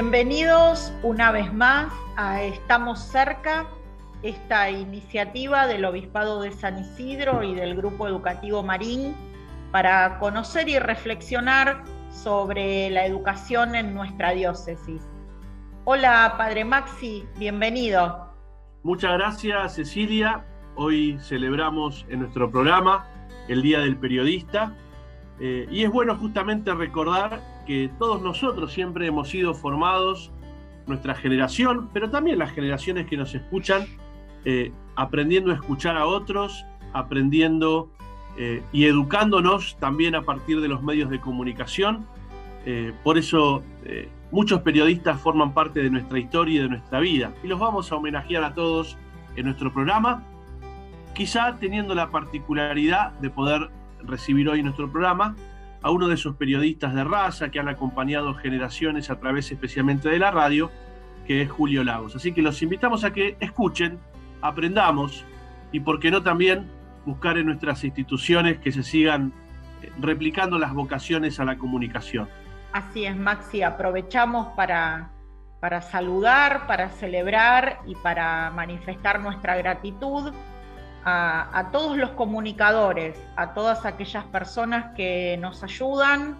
Bienvenidos una vez más a Estamos cerca, esta iniciativa del Obispado de San Isidro y del Grupo Educativo Marín para conocer y reflexionar sobre la educación en nuestra diócesis. Hola, Padre Maxi, bienvenido. Muchas gracias, Cecilia. Hoy celebramos en nuestro programa el Día del Periodista eh, y es bueno justamente recordar que todos nosotros siempre hemos sido formados, nuestra generación, pero también las generaciones que nos escuchan, eh, aprendiendo a escuchar a otros, aprendiendo eh, y educándonos también a partir de los medios de comunicación. por eso muchos periodistas forman parte de nuestra historia y de nuestra vida y los vamos a homenajear a todos en nuestro programa, quizá teniendo la particularidad de poder recibir hoy en nuestro programa a uno de esos periodistas de raza que han acompañado generaciones a través especialmente de la radio, que es Julio Lagos. Así que los invitamos a que escuchen, aprendamos y, por qué no, también buscar en nuestras instituciones que se sigan eh, replicando las vocaciones a la comunicación. Así es, Maxi, aprovechamos para, para saludar, para celebrar y para manifestar nuestra gratitud a, todos los comunicadores, a todas aquellas personas que nos ayudan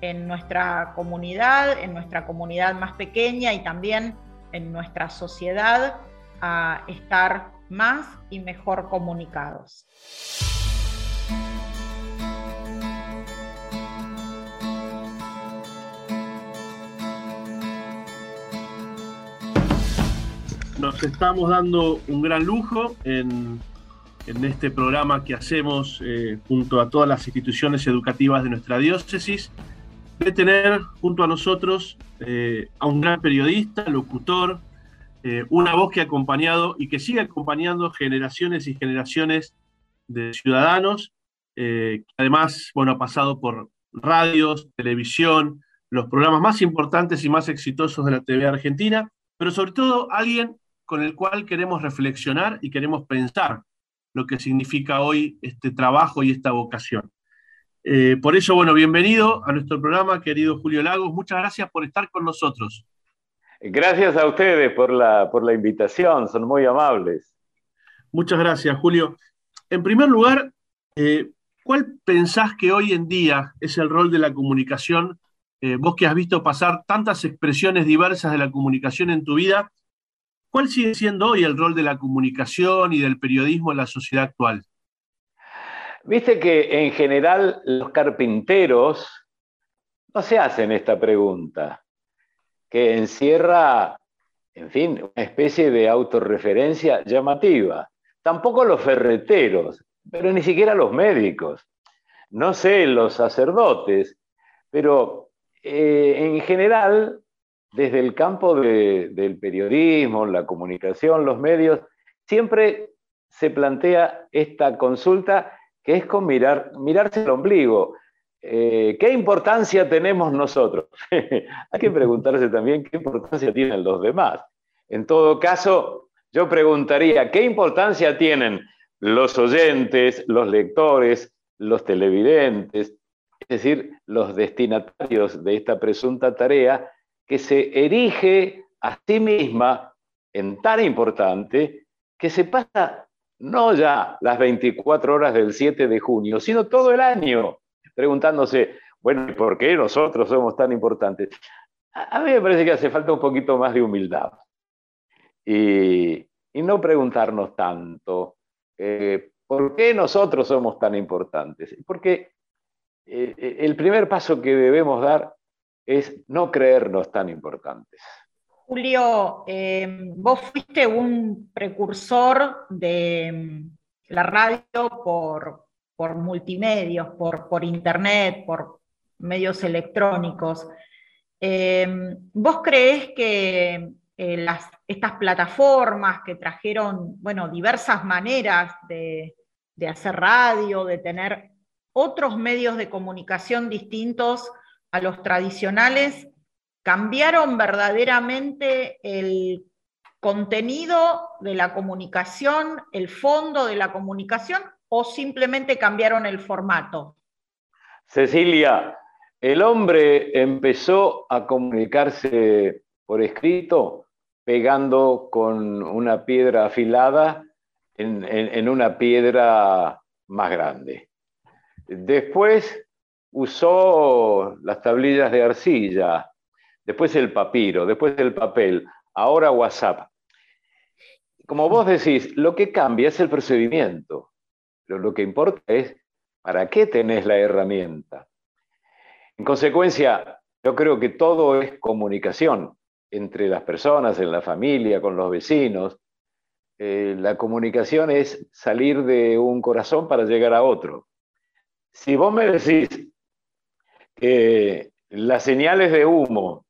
en nuestra comunidad, en nuestra comunidad más pequeña y también en nuestra sociedad a estar más y mejor comunicados. Nos estamos dando un gran lujo en en este programa que hacemos eh, junto a todas las instituciones educativas de nuestra diócesis, de tener junto a nosotros eh, a un gran periodista, locutor, eh, una voz que ha acompañado y que sigue acompañando generaciones y generaciones de ciudadanos, que además bueno, ha pasado por radios, televisión, los programas más importantes y más exitosos de la TV argentina, pero sobre todo alguien con el cual queremos reflexionar y queremos pensar lo que significa hoy este trabajo y esta vocación. Eh, por eso, bueno, bienvenido a nuestro programa, querido Julio Lagos. Muchas gracias por estar con nosotros. Gracias a ustedes por la, por la invitación, son muy amables. Muchas gracias, Julio. En primer lugar, eh, ¿cuál pensás que hoy en día es el rol de la comunicación? Eh, vos que has visto pasar tantas expresiones diversas de la comunicación en tu vida, ¿Cuál sigue siendo hoy el rol de la comunicación y del periodismo en la sociedad actual? Viste que en general los carpinteros no se hacen esta pregunta, que encierra, en fin, una especie de autorreferencia llamativa. Tampoco los ferreteros, pero ni siquiera los médicos. No sé, los sacerdotes, pero eh, en general desde el campo del periodismo, la comunicación, los medios, siempre se plantea esta consulta que es con mirar, mirarse el ombligo. Eh, ¿Qué importancia tenemos nosotros? Hay que preguntarse también qué importancia tienen los demás. En todo caso, yo preguntaría, ¿qué importancia tienen los oyentes, los lectores, los televidentes, es decir, los destinatarios de esta presunta tarea que se erige a sí misma en tan importante que se pasa no ya las 24 horas del 7 de junio, sino todo el año, preguntándose, bueno, ¿por qué nosotros somos tan importantes? A mí me parece que hace falta un poquito más de humildad y, no preguntarnos tanto, eh, ¿por qué nosotros somos tan importantes? Porque eh, el primer paso que debemos dar es no creernos tan importantes. Julio, eh, vos fuiste un precursor de mm, la radio por, por multimedios, por, por, internet, por medios electrónicos. Eh, ¿Vos creés que eh, las, estas plataformas que trajeron bueno, diversas maneras de, de hacer radio, de tener otros medios de comunicación distintos, a los tradicionales, cambiaron verdaderamente el contenido de la comunicación, el fondo de la comunicación o simplemente cambiaron el formato? Cecilia, el hombre empezó a comunicarse por escrito pegando con una piedra afilada en, una piedra más grande. Después usó las tablillas de arcilla, después el papiro, después el papel, ahora WhatsApp. Como vos decís, lo que cambia es el procedimiento. lo que importa es para qué tenés la herramienta. En consecuencia, yo creo que todo es comunicación entre las personas, en la familia, con los vecinos. Eh, la comunicación es salir de un corazón para llegar a otro. Si vos me decís las señales de humo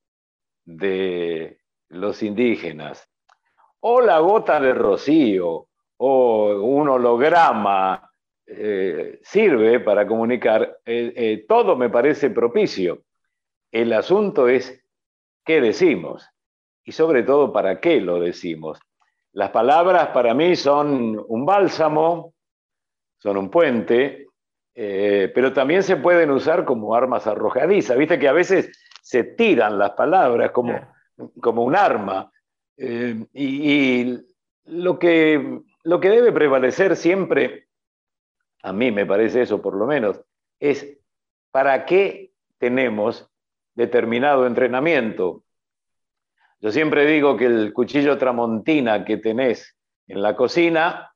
de los indígenas, o la gota de rocío, o un holograma eh, sirve para comunicar, eh, todo me parece propicio. El asunto es qué decimos y sobre todo para qué lo decimos. Las palabras para mí son un bálsamo, son un puente, eh, pero también se pueden usar como armas arrojadizas. Viste que a veces se tiran las palabras como, como un arma. Eh, y, lo, que, lo que debe prevalecer siempre, a mí me parece eso por lo menos, es para qué tenemos determinado entrenamiento. Yo siempre digo que el cuchillo tramontina que tenés en la cocina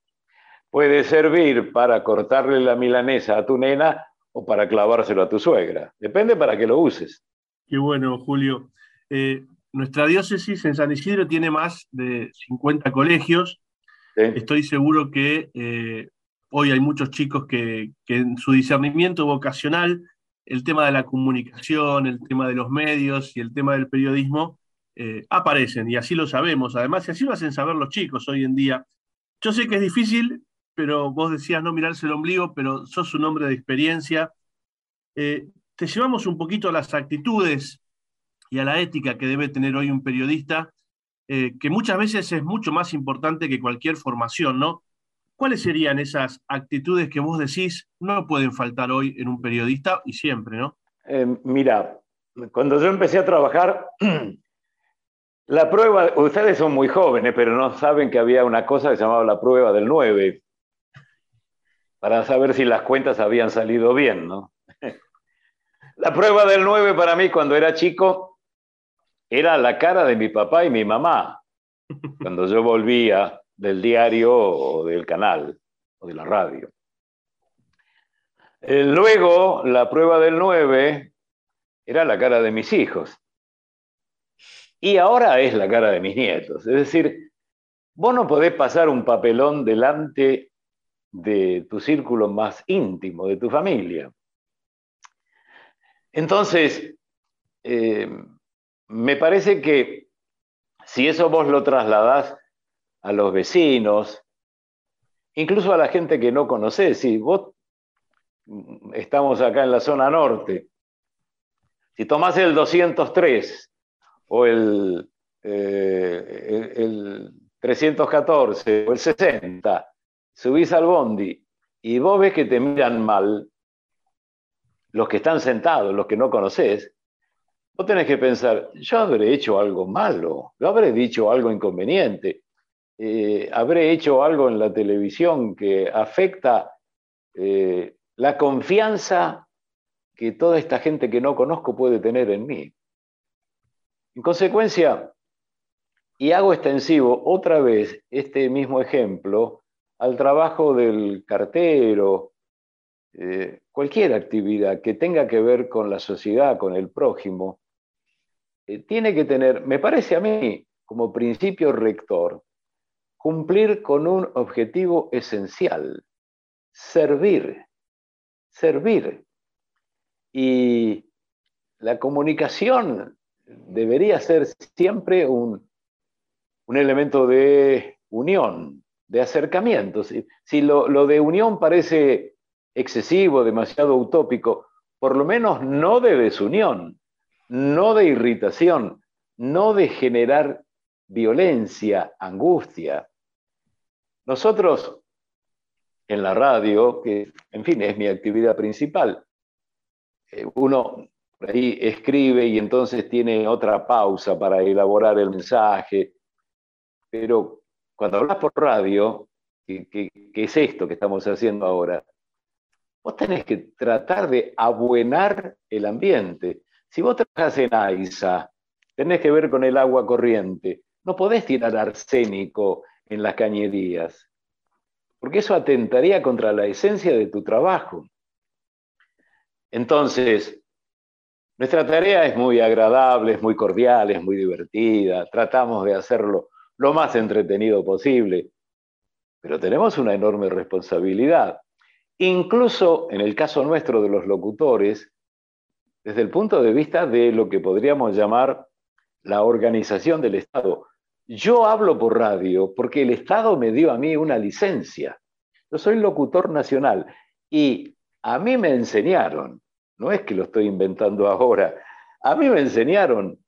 puede servir para cortarle la milanesa a tu nena o para clavárselo a tu suegra. Depende para qué lo uses. Qué bueno, Julio. Eh, nuestra diócesis en San Isidro tiene más de 50 colegios. Estoy seguro que eh, hoy hay muchos chicos que, que, en su discernimiento vocacional el tema de la comunicación, el tema de los medios y el tema del periodismo eh, aparecen y así lo sabemos. Además, y así lo hacen saber los chicos hoy en día. Yo sé que es difícil, pero vos decías no mirarse el ombligo, pero sos un hombre de experiencia. Eh, te llevamos un poquito a las actitudes y a la ética que debe tener hoy un periodista, eh, que muchas veces es mucho más importante que cualquier formación, ¿no? ¿Cuáles serían esas actitudes que vos decís no pueden faltar hoy en un periodista y siempre, ¿no? Eh, mira, cuando yo empecé a trabajar, la prueba, ustedes son muy jóvenes, pero no saben que había una cosa que se llamaba la prueba del 9, para saber si las cuentas habían salido bien, ¿no? La prueba del 9 para mí cuando era chico era la cara de mi papá y mi mamá. Cuando yo volvía del diario o del canal o de la radio. Eh, luego, la prueba del 9 era la cara de mis hijos. Y ahora es la cara de mis nietos. Es decir, vos no podés pasar un papelón delante de tu círculo más íntimo, de tu familia. Entonces, eh, me parece que si eso vos lo trasladás a los vecinos, incluso a la gente que no conoces. Si vos estamos acá en la zona norte, si tomás el 203 o el, eh, el, 314 o el 60, subís al bondi y vos ves que te miran mal los que están sentados, los que no conoces, vos tenés que pensar, yo habré hecho algo malo, yo habré dicho algo inconveniente, eh, habré hecho algo en la televisión que afecta eh, la confianza que toda esta gente que no conozco puede tener en mí. En consecuencia, y hago extensivo otra vez este mismo ejemplo al trabajo del cartero, eh, cualquier actividad que tenga que ver con la sociedad, con el prójimo, tiene que tener, me parece a mí, como principio rector, cumplir con un objetivo esencial, servir, servir. Y la comunicación debería ser siempre un, elemento de unión, de acercamiento. Si, lo, lo de unión parece excesivo, demasiado utópico, por lo menos no de desunión, no de irritación, no de generar violencia, angustia. Nosotros en la radio, que en fin es mi actividad principal, eh, uno ahí escribe y entonces tiene otra pausa para elaborar el mensaje. Pero cuando hablas por radio, que, es esto que estamos haciendo ahora, vos tenés que tratar de abuenar el ambiente. Si vos trabajas en AISA, tenés que ver con el agua corriente. No podés tirar arsénico en las cañerías, porque eso atentaría contra la esencia de tu trabajo. Entonces, nuestra tarea es muy agradable, es muy cordial, es muy divertida, tratamos de hacerlo lo más entretenido posible, pero tenemos una enorme responsabilidad. Incluso en el caso nuestro de los locutores, desde el punto de vista de lo que podríamos llamar la organización del Estado. Yo hablo por radio porque el Estado me dio a mí una licencia. Yo soy locutor nacional y a mí me enseñaron, no es que lo estoy inventando ahora, a mí me enseñaron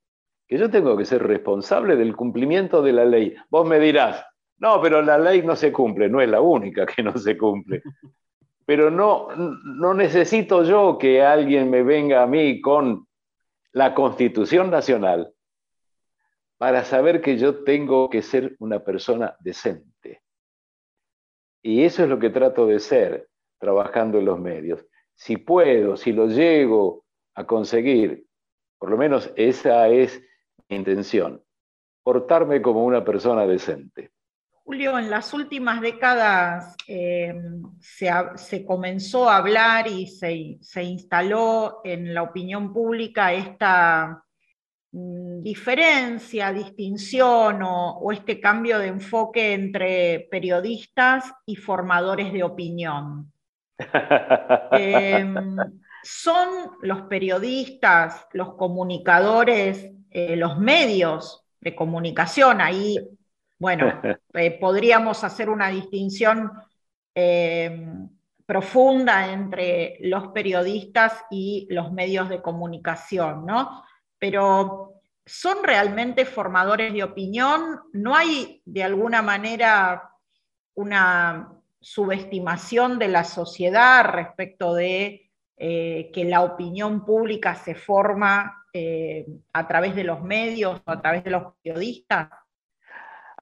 que yo tengo que ser responsable del cumplimiento de la ley. Vos me dirás, no, pero la ley no se cumple, no es la única que no se cumple. Pero no, no necesito yo que alguien me venga a mí con la Constitución Nacional para saber que yo tengo que ser una persona decente. Y eso es lo que trato de ser trabajando en los medios. Si puedo, si lo llego a conseguir, por lo menos esa es intención, portarme como una persona decente. Julio, en las últimas décadas eh, se, comenzó a hablar y se, se, instaló en la opinión pública esta mm, diferencia, distinción o, este cambio de enfoque entre periodistas y formadores de opinión. Em, ¿Son los periodistas, los comunicadores, eh, los medios de comunicación? Ahí bueno, eh, podríamos hacer una distinción eh, profunda entre los periodistas y los medios de comunicación, ¿no? Pero ¿son realmente formadores de opinión? ¿No hay de alguna manera una subestimación de la sociedad respecto de eh, que la opinión pública se forma a través de los medios o a través de los periodistas?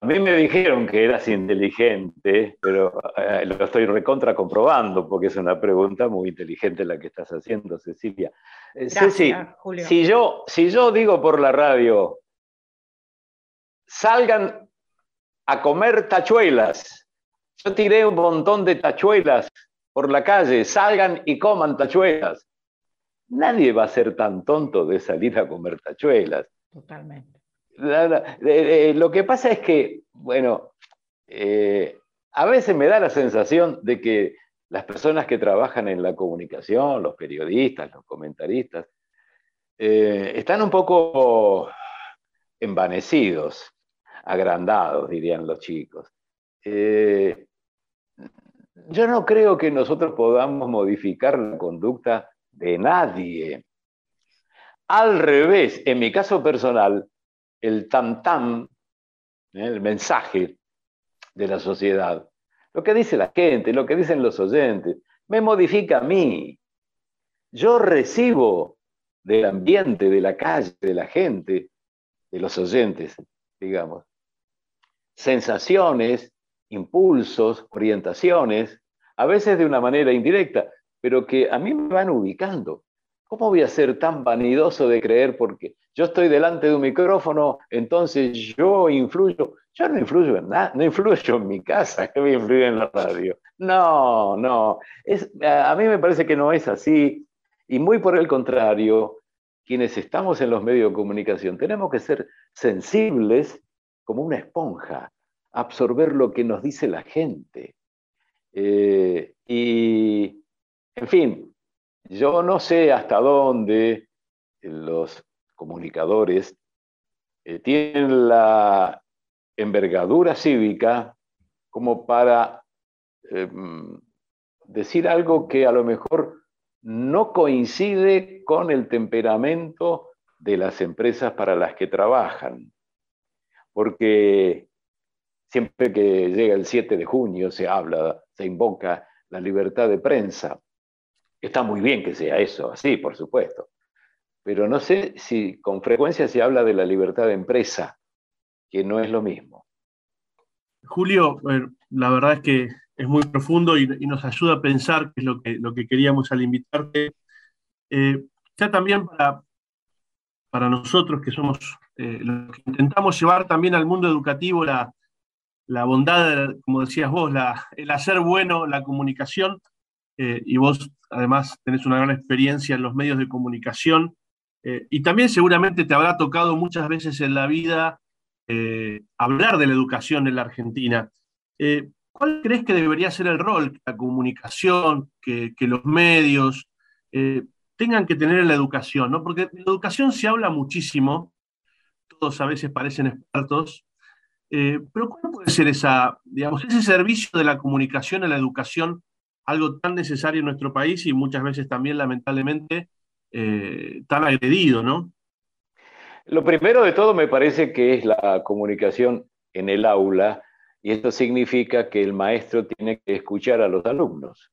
A mí me dijeron que eras inteligente, pero eh, lo estoy recontra comprobando porque es una pregunta muy inteligente la que estás haciendo, Cecilia. Eh, Gracias, Julio. Si yo, si yo digo por la radio, salgan a comer tachuelas, yo tiré un montón de tachuelas por la calle, salgan y coman tachuelas. Nadie va a ser tan tonto de salir a comer tachuelas. Totalmente. Lo que pasa es que, bueno, eh, a veces me da la sensación de que las personas que trabajan en la comunicación, los periodistas, los comentaristas, eh, están un poco envanecidos, agrandados, dirían los chicos. Eh, yo no creo que nosotros podamos modificar la conducta de nadie. Al revés, en mi caso personal, el tam-tam, ¿eh? el mensaje de la sociedad, lo que dice la gente, lo que dicen los oyentes, me modifica a mí. Yo recibo del ambiente, de la calle, de la gente, de los oyentes, digamos, sensaciones, impulsos, orientaciones, a veces de una manera indirecta, pero que a mí me van ubicando. ¿Cómo voy a ser tan vanidoso de creer porque yo estoy delante de un micrófono, entonces yo influyo? Yo no influyo en nada, no influyo en mi casa, que voy a influir en la radio. No, no. Es, a mí me parece que no es así. Y muy por el contrario, quienes estamos en los medios de comunicación tenemos que ser sensibles como una esponja, absorber lo que nos dice la gente. Eh, y, en fin, yo no sé hasta dónde los comunicadores eh, tienen la envergadura cívica como para em, decir algo que a lo mejor no coincide con el temperamento de las empresas para las que trabajan. Porque siempre que llega el 7 de junio se habla, se invoca la libertad de prensa. Está muy bien que sea eso, así, por supuesto. pero no sé si con frecuencia se habla de la libertad de empresa, que no es lo mismo. Julio, la verdad es que es muy profundo y, nos ayuda a pensar, que es lo que, lo que queríamos al invitarte. Eh, ya también para, para nosotros que somos eh, los que intentamos llevar también al mundo educativo la, la bondad, como decías vos, el hacer bueno, la comunicación, eh, y vos además tenés una gran experiencia en los medios de comunicación, y también seguramente te habrá tocado muchas veces en la vida hablar de la educación en la Argentina. ¿Cuál crees que debería ser el rol que la comunicación, que, los medios eh, tengan que tener en la educación? ¿no? Porque en la educación se habla muchísimo, todos a veces parecen expertos, eh, pero ¿cuál puede ser ese servicio de la comunicación en la educación, algo tan necesario en nuestro país y muchas veces también, lamentablemente, eh, tan agredido, ¿no? Lo primero de todo me parece que es la comunicación en el aula y esto significa que el maestro tiene que escuchar a los alumnos.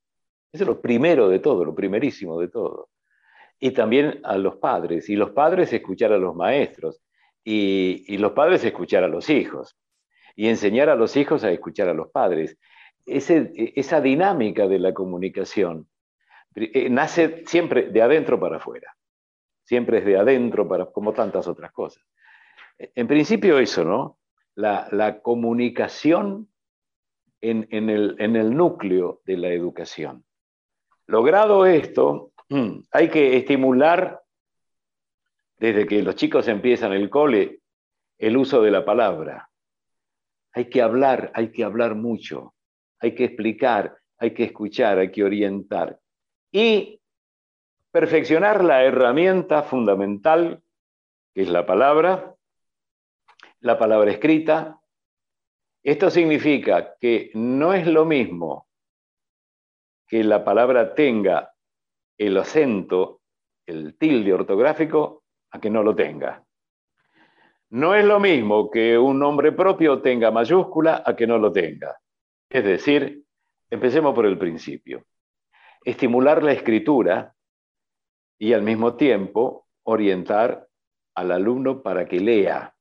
Eso es lo primero de todo, lo primerísimo de todo. Y también a los padres. Y los padres escuchar a los maestros. Y, los padres escuchar a los hijos. Y enseñar a los hijos a escuchar a los padres. esa dinámica de la comunicación eh, nace siempre de adentro para afuera. Siempre es de adentro para, como tantas otras cosas. En principio eso, ¿no? la, comunicación en, el, núcleo de la educación. Logrado esto, hay que estimular desde que los chicos empiezan el cole el uso de la palabra. Hay que hablar, hay que hablar mucho, hay que explicar, hay que escuchar, hay que orientar. Y perfeccionar la herramienta fundamental, que es la palabra, la palabra escrita. Esto significa que no es lo mismo que la palabra tenga el acento, el tilde ortográfico, a que no lo tenga. No es lo mismo que un nombre propio tenga mayúscula a que no lo tenga. Es decir, empecemos por el principio. Estimular la escritura y al mismo tiempo orientar al alumno para que lea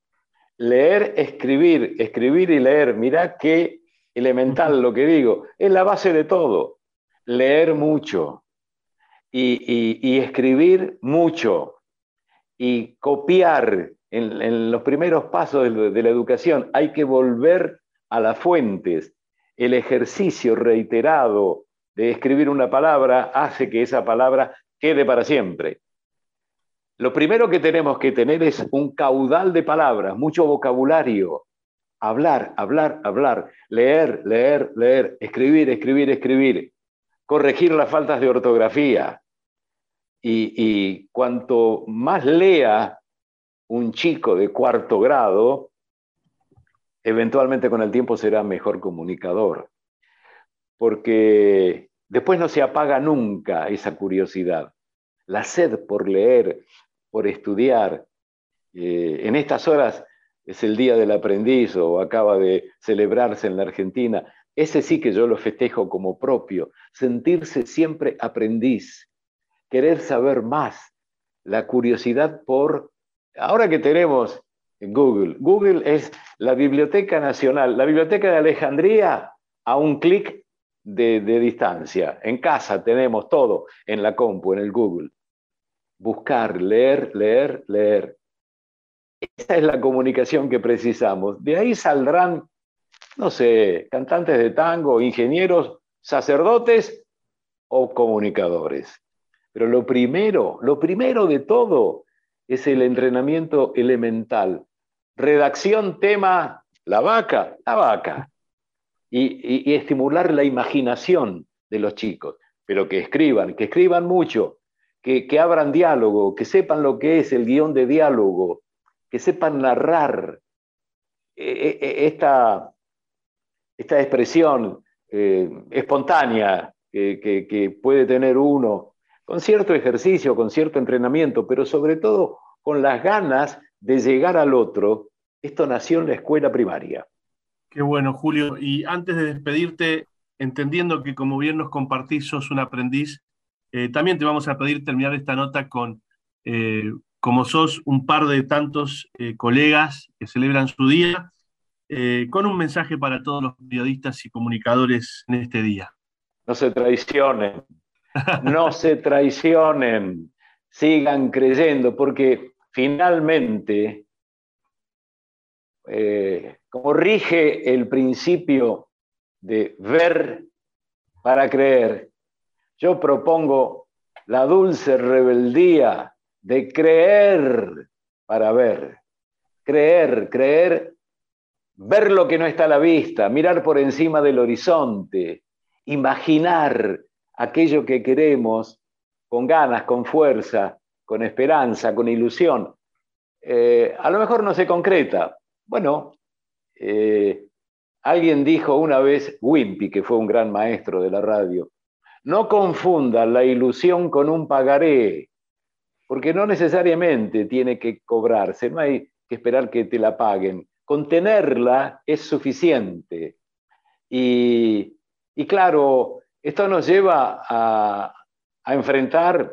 leer, escribir, escribir y leer, mirá qué elemental lo que digo, es la base de todo. Leer mucho y, escribir mucho y copiar en, los primeros pasos de, la educación. Hay que volver a las fuentes. El ejercicio reiterado de escribir una palabra hace que esa palabra quede para siempre. Lo primero que tenemos que tener es un caudal de palabras, mucho vocabulario. Hablar, hablar, hablar, leer, leer, leer, escribir, escribir, escribir, corregir las faltas de ortografía. Y, cuanto más lea un chico de cuarto grado, eventualmente con el tiempo será mejor comunicador. Porque después no se apaga nunca esa curiosidad, la sed por leer, por estudiar. Eh, en estas horas es el Día del Aprendiz o acaba de celebrarse en la Argentina. Ese sí que yo lo festejo como propio, sentirse siempre aprendiz, querer saber más, la curiosidad por... Ahora que tenemos Google, Google es la Biblioteca Nacional, la Biblioteca de Alejandría a un clic de, distancia. En casa tenemos todo en la compu, en el Google buscar, leer, leer, leer. Esa es la comunicación que precisamos. De ahí saldrán, no sé, cantantes de tango, ingenieros, sacerdotes o comunicadores. Pero lo primero, lo primero de todo es el entrenamiento elemental. Redacción, tema, la vaca, la vaca. Y, y estimular la imaginación de los chicos, pero que escriban, que escriban mucho, que, abran diálogo, que sepan lo que es el guion de diálogo, que sepan narrar eh, eh, eh, esta, esta expresión espontánea que, que puede tener uno con cierto ejercicio, con cierto entrenamiento, pero sobre todo con las ganas de llegar al otro. Esto nació en la escuela primaria. Qué bueno, Julio. Y antes de despedirte, entendiendo que como bien nos compartís, sos un aprendiz, eh, también te vamos a pedir terminar esta nota con, eh, como sos un par de tantos eh, colegas que celebran su día, con un mensaje para todos los periodistas y comunicadores en este día. No se traicionen, no se traicionen, sigan creyendo, porque finalmente, como rige el principio de ver para creer, yo propongo la dulce rebeldía de creer para ver. Creer, creer, ver lo que no está a la vista, mirar por encima del horizonte, imaginar aquello que queremos con ganas, con fuerza, con esperanza, con ilusión. Eh, a lo mejor no se concreta. Bueno, eh, alguien dijo una vez, Wimpy, que fue un gran maestro de la radio, no confunda la ilusión con un pagaré, porque no necesariamente tiene que cobrarse, no hay que esperar que te la paguen. Contenerla es suficiente. Y, claro, esto nos lleva a, enfrentar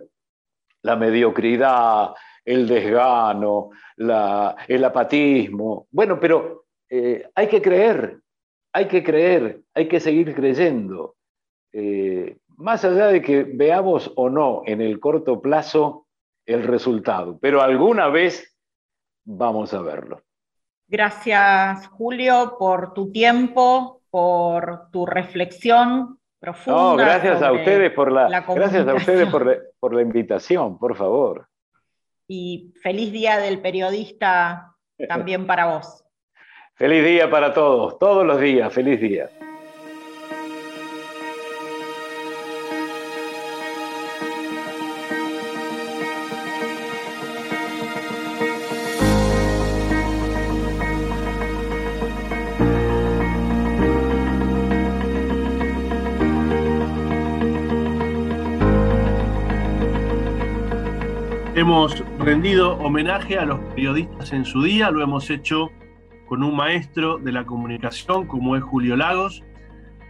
la mediocridad, el desgano, el apatismo. Bueno, pero eh, hay que creer, hay que creer, hay que seguir creyendo. Eh, más allá de que veamos o no en el corto plazo el resultado, pero alguna vez vamos a verlo. Gracias, Julio, por tu tiempo, por tu reflexión profunda. No, gracias a ustedes por la, gracias a ustedes por la invitación, por favor. Y feliz día del periodista también para vos. Feliz día para todos, todos los días, feliz día. Hemos rendido homenaje a los periodistas en su día, lo hemos hecho con un maestro de la comunicación como es Julio Lagos,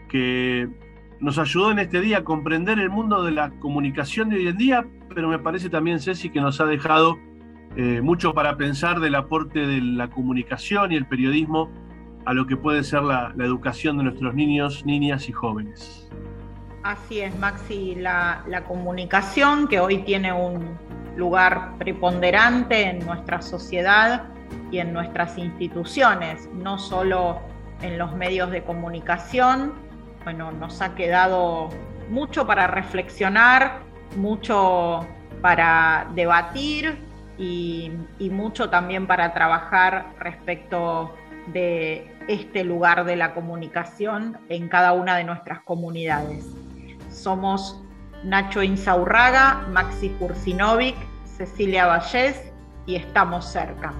que nos ayudó en este día a comprender el mundo de la comunicación de hoy en día, pero me parece también, Ceci, que nos ha dejado eh, mucho para pensar del aporte de la comunicación y el periodismo a lo que puede ser la, educación de nuestros niños, niñas y jóvenes. Así es, Maxi, la comunicación que hoy tiene un, lugar preponderante en nuestra sociedad y en nuestras instituciones, no solo en los medios de comunicación. Bueno, nos ha quedado mucho para reflexionar, mucho para debatir y, mucho también para trabajar respecto de este lugar de la comunicación en cada una de nuestras comunidades. Somos Nacho Insaurraga, Maxi Kursinovic, Cecilia Vallés y estamos cerca.